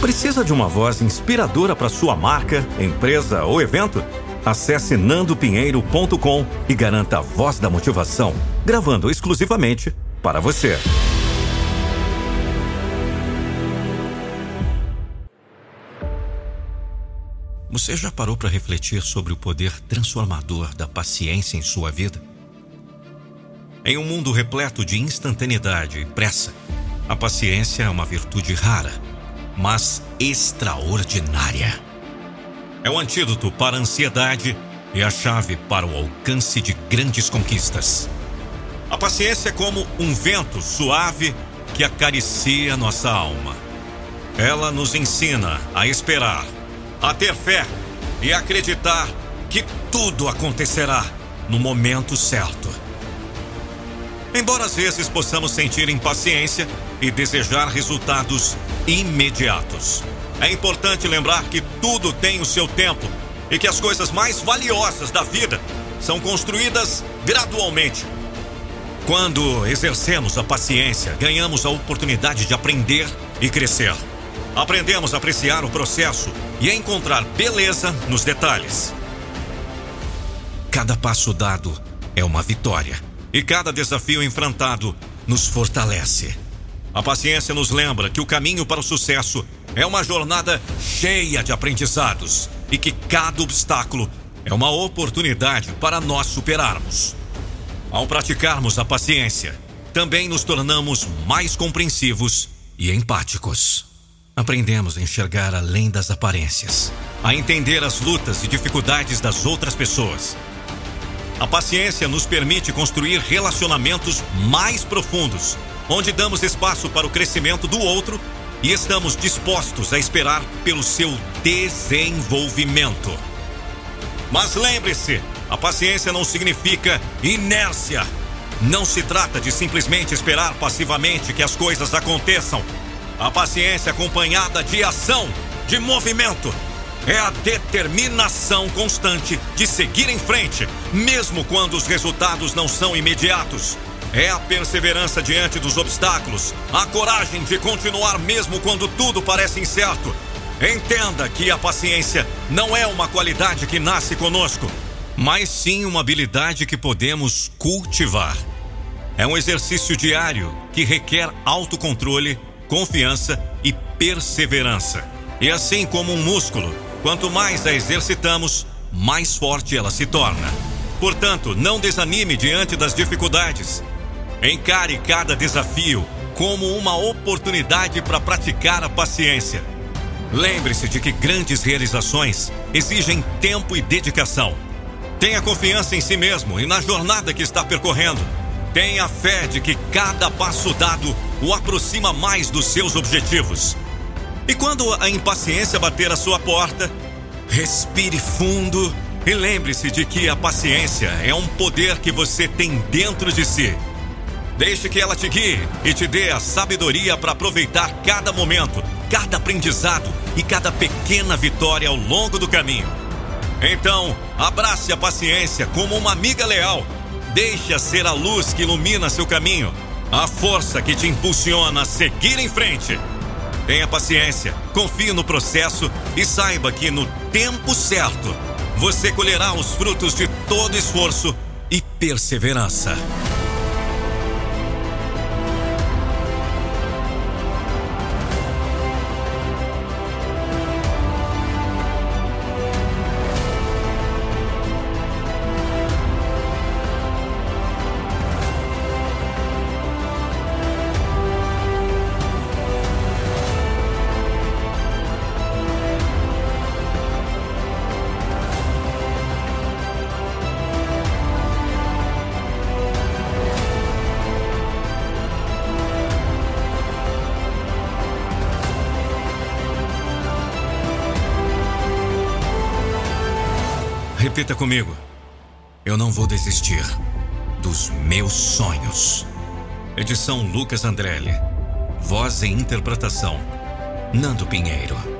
Precisa de uma voz inspiradora para sua marca, empresa ou evento? Acesse nandopinheiro.com e garanta a voz da motivação, gravando exclusivamente para você. Você já parou para refletir sobre o poder transformador da paciência em sua vida? Em um mundo repleto de instantaneidade e pressa, a paciência é uma virtude rara, mas extraordinária. É o antídoto para a ansiedade e a chave para o alcance de grandes conquistas. A paciência é como um vento suave que acaricia nossa alma. Ela nos ensina a esperar, a ter fé e acreditar que tudo acontecerá no momento certo. Embora às vezes possamos sentir impaciência e desejar resultados imediatos, é importante lembrar que tudo tem o seu tempo e que as coisas mais valiosas da vida são construídas gradualmente. Quando exercemos a paciência, ganhamos a oportunidade de aprender e crescer. Aprendemos a apreciar o processo e a encontrar beleza nos detalhes. Cada passo dado é uma vitória e cada desafio enfrentado nos fortalece. A paciência nos lembra que o caminho para o sucesso é uma jornada cheia de aprendizados e que cada obstáculo é uma oportunidade para nós superarmos. Ao praticarmos a paciência, também nos tornamos mais compreensivos e empáticos. Aprendemos a enxergar além das aparências, a entender as lutas e dificuldades das outras pessoas a paciência nos permite construir relacionamentos mais profundos, onde damos espaço para o crescimento do outro e estamos dispostos a esperar pelo seu desenvolvimento. Mas lembre-se, a paciência não significa inércia. Não se trata de simplesmente esperar passivamente que as coisas aconteçam. A paciência acompanhada de ação, de movimento, é a determinação constante de seguir em frente, mesmo quando os resultados não são imediatos. É a perseverança diante dos obstáculos, a coragem de continuar mesmo quando tudo parece incerto. Entenda que a paciência não é uma qualidade que nasce conosco, mas sim uma habilidade que podemos cultivar. É um exercício diário que requer autocontrole, confiança e perseverança. E assim como um músculo, Quanto mais a exercitamos, mais forte ela se torna. Portanto, não desanime diante das dificuldades. Encare cada desafio como uma oportunidade para praticar a paciência. Lembre-se de que grandes realizações exigem tempo e dedicação. Tenha confiança em si mesmo e na jornada que está percorrendo. Tenha fé de que cada passo dado o aproxima mais dos seus objetivos. E quando a impaciência bater a sua porta, respire fundo e lembre-se de que a paciência é um poder que você tem dentro de si. Deixe que ela te guie e te dê a sabedoria para aproveitar cada momento, cada aprendizado e cada pequena vitória ao longo do caminho. Então, abrace a paciência como uma amiga leal. Deixe-a ser a luz que ilumina seu caminho, a força que te impulsiona a seguir em frente. Tenha paciência, confie no processo e saiba que no tempo certo você colherá os frutos de todo esforço e perseverança. Repita comigo. Eu não vou desistir dos meus sonhos. Edição Lucas Andrelli. Voz e interpretação: Nando Pinheiro.